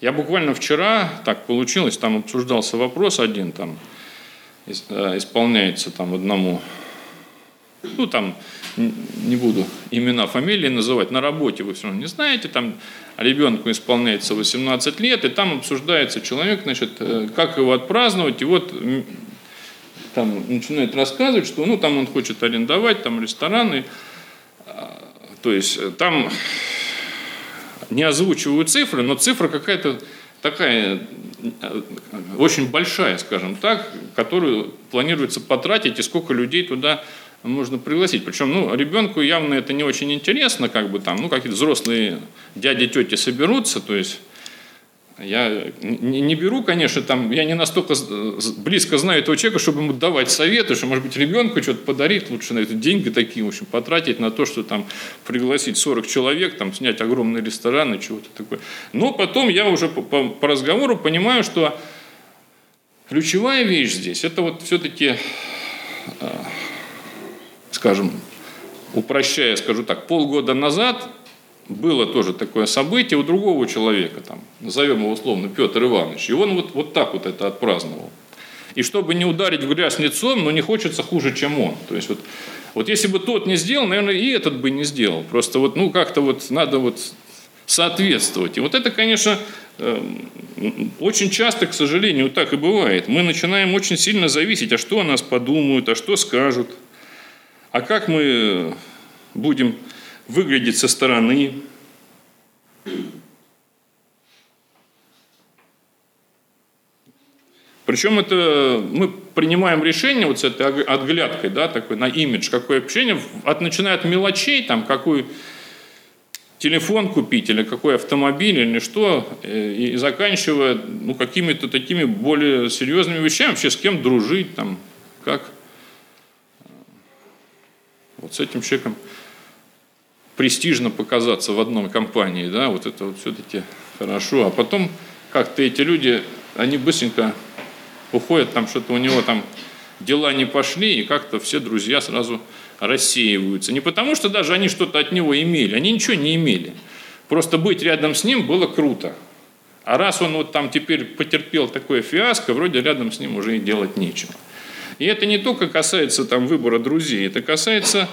Я буквально вчера, так получилось, там обсуждался вопрос один, там э, исполняется там одному, ну там не буду имена, фамилии называть, на работе вы все равно не знаете, там ребенку исполняется 18 лет, и там обсуждается человек, значит, э, как его отпраздновать, и вот там начинает рассказывать, что ну там он хочет арендовать там рестораны, а, то есть э, там не озвучивают цифры, но цифра какая-то такая э, очень большая, скажем так, которую планируется потратить, и сколько людей туда можно пригласить. Причем, ну, ребенку явно это не очень интересно, как бы там, ну, какие-то взрослые дяди, тети соберутся, то есть я не беру, конечно, там, я не настолько близко знаю этого человека, чтобы ему давать советы, что, может быть, ребенку что-то подарить, лучше на это деньги такие, в общем, потратить на то, что там пригласить 40 человек, там, снять огромный ресторан и чего-то такое. Но потом я уже по, по, по разговору понимаю, что ключевая вещь здесь, это вот все-таки а, скажем, упрощая, скажу так, полгода назад было тоже такое событие у другого человека, там, назовем его условно Петр Иванович, и он вот, вот так вот это отпраздновал. И чтобы не ударить в грязь лицом, но не хочется хуже, чем он. То есть вот, вот если бы тот не сделал, наверное, и этот бы не сделал. Просто вот, ну, как-то вот надо вот соответствовать. И вот это, конечно, эм, очень часто, к сожалению, так и бывает. Мы начинаем очень сильно зависеть, а что о нас подумают, а что скажут – а как мы будем выглядеть со стороны? Причем это мы принимаем решение вот с этой отглядкой, да, такой на имидж, какое общение, от, начиная от мелочей, там, какой телефон купить, или какой автомобиль, или что, э, и заканчивая ну, какими-то такими более серьезными вещами, вообще с кем дружить, там, как вот с этим человеком престижно показаться в одной компании, да, вот это вот все-таки хорошо. А потом как-то эти люди, они быстренько уходят, там что-то у него там дела не пошли, и как-то все друзья сразу рассеиваются. Не потому, что даже они что-то от него имели, они ничего не имели. Просто быть рядом с ним было круто. А раз он вот там теперь потерпел такое фиаско, вроде рядом с ним уже и делать нечего. И это не только касается там, выбора друзей, это касается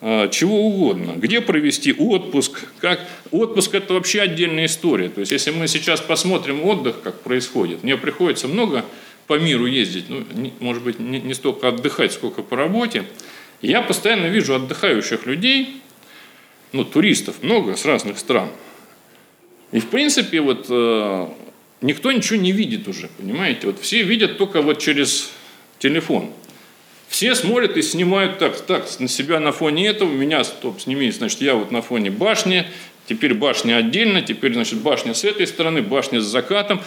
э, чего угодно. Где провести отпуск, как... Отпуск – это вообще отдельная история. То есть, если мы сейчас посмотрим отдых, как происходит, мне приходится много по миру ездить, ну, не, может быть, не, не столько отдыхать, сколько по работе. Я постоянно вижу отдыхающих людей, ну, туристов много с разных стран. И, в принципе, вот э, никто ничего не видит уже, понимаете? Вот все видят только вот через телефон. Все смотрят и снимают так, так, на себя на фоне этого, меня, стоп, сними, значит, я вот на фоне башни, теперь башня отдельно, теперь, значит, башня с этой стороны, башня с закатом.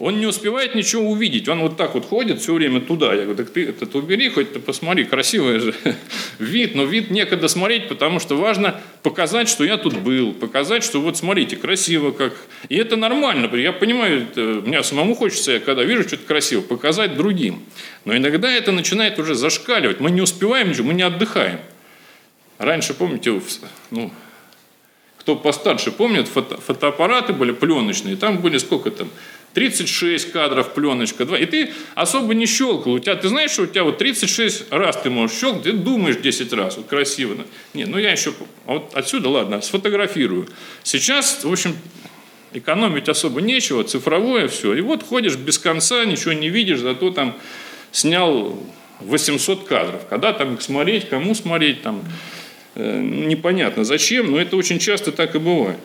Он не успевает ничего увидеть, он вот так вот ходит все время туда. Я говорю, так ты это убери, хоть ты посмотри, красивый же вид, но вид некогда смотреть, потому что важно показать, что я тут был, показать, что вот смотрите, красиво как. И это нормально, я понимаю, это, мне самому хочется, я когда вижу что-то красиво, показать другим. Но иногда это начинает уже зашкаливать, мы не успеваем ничего, мы не отдыхаем. Раньше, помните, ну, кто постарше помнит, фото, фотоаппараты были пленочные, там были сколько там, 36 кадров, пленочка, 2. И ты особо не щелкал. У тебя, ты знаешь, что у тебя вот 36 раз ты можешь щелкать, ты думаешь 10 раз, вот красиво. Не, ну я еще, вот отсюда, ладно, сфотографирую. Сейчас, в общем, экономить особо нечего, цифровое все. И вот ходишь без конца, ничего не видишь, зато там снял 800 кадров. Когда там смотреть, кому смотреть, там непонятно зачем, но это очень часто так и бывает.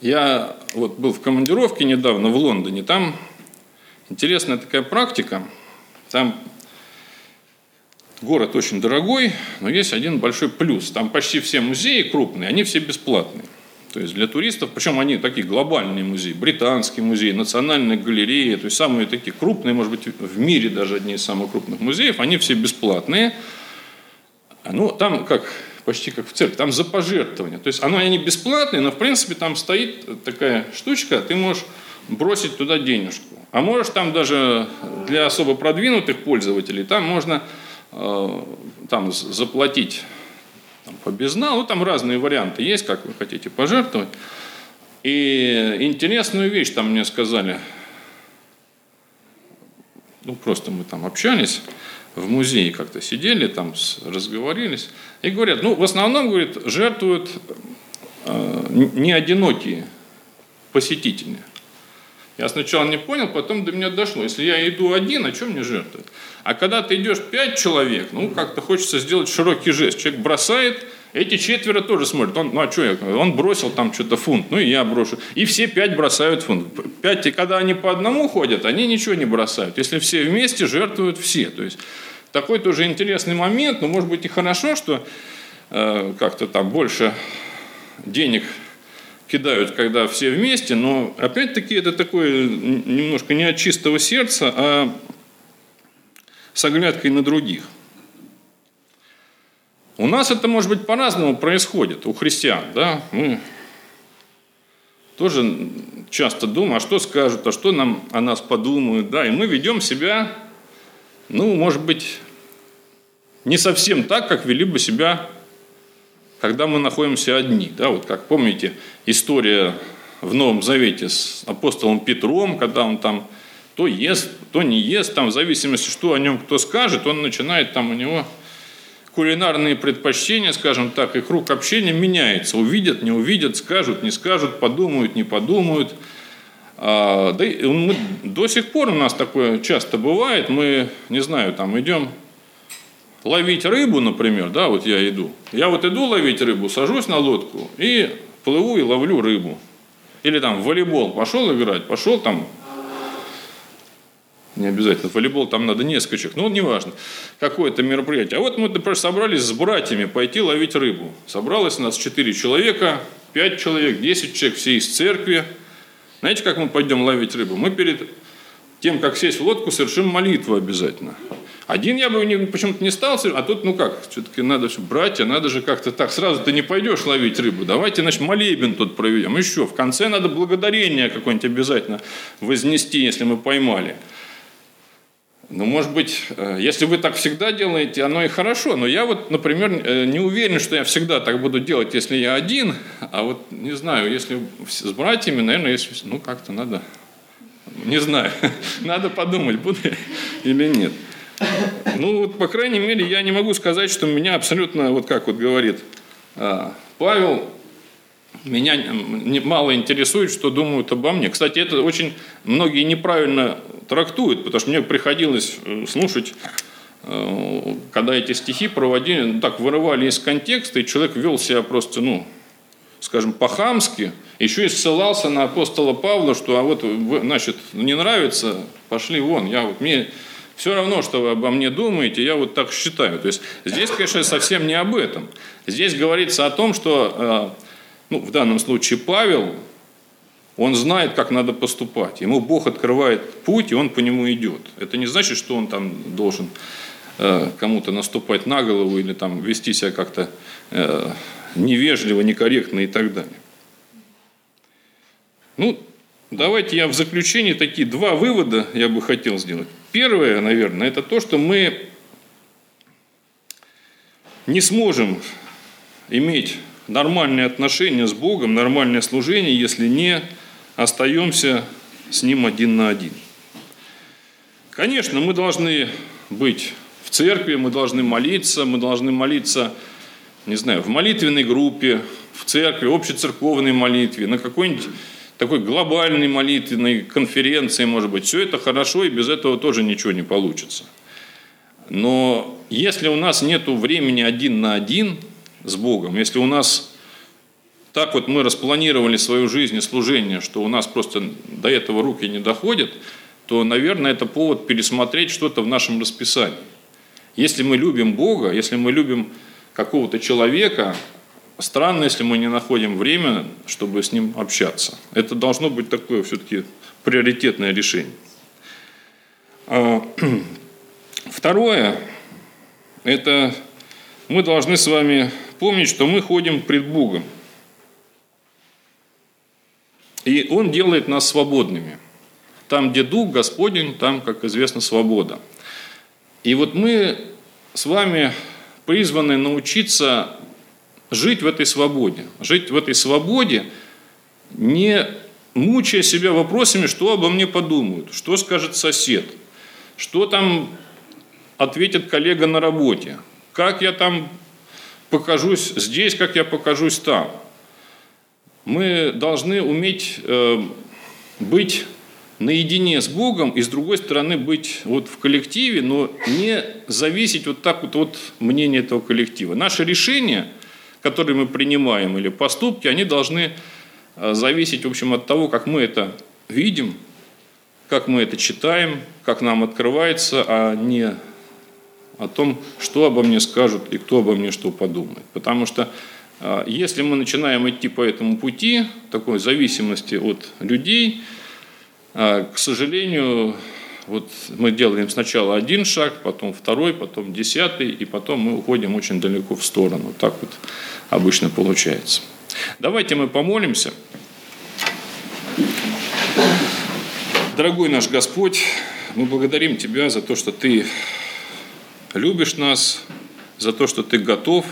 Я вот был в командировке недавно в Лондоне, там интересная такая практика, там город очень дорогой, но есть один большой плюс, там почти все музеи крупные, они все бесплатные. То есть для туристов, причем они такие глобальные музеи, британский музей, национальная галерея, то есть самые такие крупные, может быть, в мире даже одни из самых крупных музеев, они все бесплатные. Ну, там как почти как в церкви, там за пожертвование. То есть оно они бесплатные, но в принципе там стоит такая штучка, ты можешь бросить туда денежку. А можешь там даже для особо продвинутых пользователей, там можно э, там заплатить там, по безналу, там разные варианты есть, как вы хотите пожертвовать. И интересную вещь там мне сказали, ну просто мы там общались, в музее как-то сидели, там разговорились, и говорят, ну в основном, говорит, жертвуют э, не одинокие посетители. Я сначала не понял, потом до меня дошло. Если я иду один, о чем мне жертвовать? А когда ты идешь пять человек, ну, как-то хочется сделать широкий жест. Человек бросает, эти четверо тоже смотрят. Он, ну, а что я? Он бросил там что-то фунт, ну, и я брошу. И все пять бросают фунт. Пять, и когда они по одному ходят, они ничего не бросают. Если все вместе, жертвуют все. То есть, такой тоже интересный момент, но, может быть, и хорошо, что э, как-то там больше денег кидают, когда все вместе, но опять-таки это такое немножко не от чистого сердца, а с оглядкой на других. У нас это, может быть, по-разному происходит, у христиан. Да? Мы тоже часто думаем, а что скажут, а что нам о нас подумают. Да? И мы ведем себя, ну, может быть, не совсем так, как вели бы себя когда мы находимся одни. Да, вот как помните, история в Новом Завете с апостолом Петром, когда он там то ест, то не ест, там в зависимости, что о нем кто скажет, он начинает там у него кулинарные предпочтения, скажем так, и круг общения меняется. Увидят, не увидят, скажут, не скажут, подумают, не подумают. А, да и мы, до сих пор у нас такое часто бывает. Мы, не знаю, там идем ловить рыбу, например, да, вот я иду. Я вот иду ловить рыбу, сажусь на лодку и плыву и ловлю рыбу. Или там в волейбол пошел играть, пошел там, не обязательно, волейбол там надо несколько человек, ну, неважно, какое-то мероприятие. А вот мы, например, собрались с братьями пойти ловить рыбу. Собралось у нас 4 человека, 5 человек, 10 человек, все из церкви. Знаете, как мы пойдем ловить рыбу? Мы перед тем, как сесть в лодку, совершим молитву обязательно. Один я бы почему-то не стал, а тут, ну как, все-таки надо, братья, надо же как-то так, сразу ты не пойдешь ловить рыбу, давайте, значит, молебен тут проведем. Еще, в конце надо благодарение какое-нибудь обязательно вознести, если мы поймали. Ну, может быть, э, если вы так всегда делаете, оно и хорошо. Но я вот, например, э, не уверен, что я всегда так буду делать, если я один. А вот, не знаю, если с братьями, наверное, если, ну, как-то надо, не знаю, надо подумать, буду или нет. Ну, вот, по крайней мере, я не могу сказать, что меня абсолютно, вот как вот говорит а, Павел, меня мало интересует, что думают обо мне. Кстати, это очень многие неправильно трактуют, потому что мне приходилось э, слушать, э, когда эти стихи проводили, ну, так вырывали из контекста, и человек вел себя просто, ну, скажем, по-хамски, еще и ссылался на апостола Павла, что а вот, значит, не нравится, пошли вон. Я вот, мне все равно, что вы обо мне думаете, я вот так считаю. То есть здесь, конечно, совсем не об этом. Здесь говорится о том, что э, ну, в данном случае Павел, он знает, как надо поступать. Ему Бог открывает путь, и он по нему идет. Это не значит, что он там должен э, кому-то наступать на голову или там вести себя как-то э, невежливо, некорректно и так далее. Ну, давайте я в заключении такие два вывода я бы хотел сделать. Первое, наверное, это то, что мы не сможем иметь нормальные отношения с Богом, нормальное служение, если не остаемся с Ним один на один. Конечно, мы должны быть в церкви, мы должны молиться, мы должны молиться, не знаю, в молитвенной группе, в церкви, общецерковной молитве, на какой-нибудь такой глобальной молитвенной конференции, может быть. Все это хорошо, и без этого тоже ничего не получится. Но если у нас нет времени один на один с Богом, если у нас так вот мы распланировали свою жизнь и служение, что у нас просто до этого руки не доходят, то, наверное, это повод пересмотреть что-то в нашем расписании. Если мы любим Бога, если мы любим какого-то человека, странно, если мы не находим время, чтобы с ним общаться. Это должно быть такое все-таки приоритетное решение. А, второе, это мы должны с вами помнить, что мы ходим пред Богом. И Он делает нас свободными. Там, где Дух Господень, там, как известно, свобода. И вот мы с вами призваны научиться жить в этой свободе. Жить в этой свободе, не мучая себя вопросами, что обо мне подумают, что скажет сосед, что там ответит коллега на работе, как я там покажусь здесь, как я покажусь там. Мы должны уметь э, быть наедине с Богом и, с другой стороны, быть вот в коллективе, но не зависеть вот так вот от мнения этого коллектива. Наше решение, которые мы принимаем, или поступки, они должны э, зависеть, в общем, от того, как мы это видим, как мы это читаем, как нам открывается, а не о том, что обо мне скажут и кто обо мне что подумает. Потому что э, если мы начинаем идти по этому пути, такой зависимости от людей, э, к сожалению, вот мы делаем сначала один шаг, потом второй, потом десятый, и потом мы уходим очень далеко в сторону. Так вот обычно получается. Давайте мы помолимся. Дорогой наш Господь, мы благодарим Тебя за то, что Ты любишь нас, за то, что Ты готов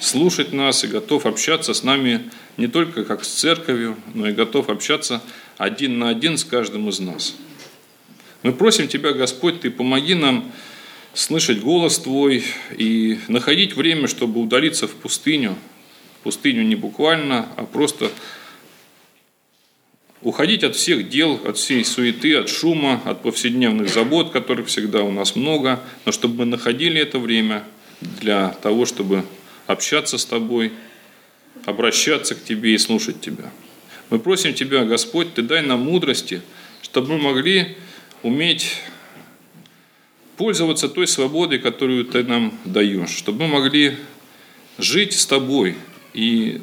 слушать нас и готов общаться с нами не только как с церковью, но и готов общаться один на один с каждым из нас. Мы просим Тебя, Господь, Ты помоги нам слышать голос Твой и находить время, чтобы удалиться в пустыню. В пустыню не буквально, а просто уходить от всех дел, от всей суеты, от шума, от повседневных забот, которых всегда у нас много, но чтобы мы находили это время для того, чтобы общаться с Тобой, обращаться к Тебе и слушать Тебя. Мы просим Тебя, Господь, Ты дай нам мудрости, чтобы мы могли уметь пользоваться той свободой, которую ты нам даешь, чтобы мы могли жить с тобой и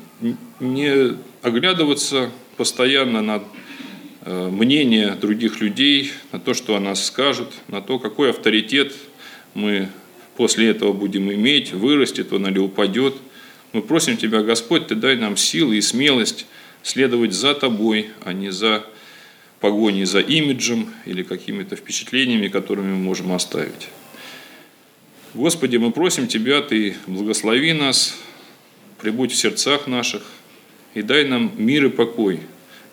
не оглядываться постоянно на э, мнение других людей, на то, что о нас скажут, на то, какой авторитет мы после этого будем иметь, вырастет он или упадет. Мы просим Тебя, Господь, Ты дай нам силы и смелость следовать за Тобой, а не за погони за имиджем или какими-то впечатлениями, которыми мы можем оставить. Господи, мы просим Тебя, Ты благослови нас, прибудь в сердцах наших и дай нам мир и покой.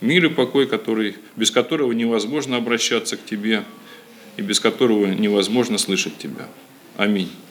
Мир и покой, который, без которого невозможно обращаться к Тебе и без которого невозможно слышать Тебя. Аминь.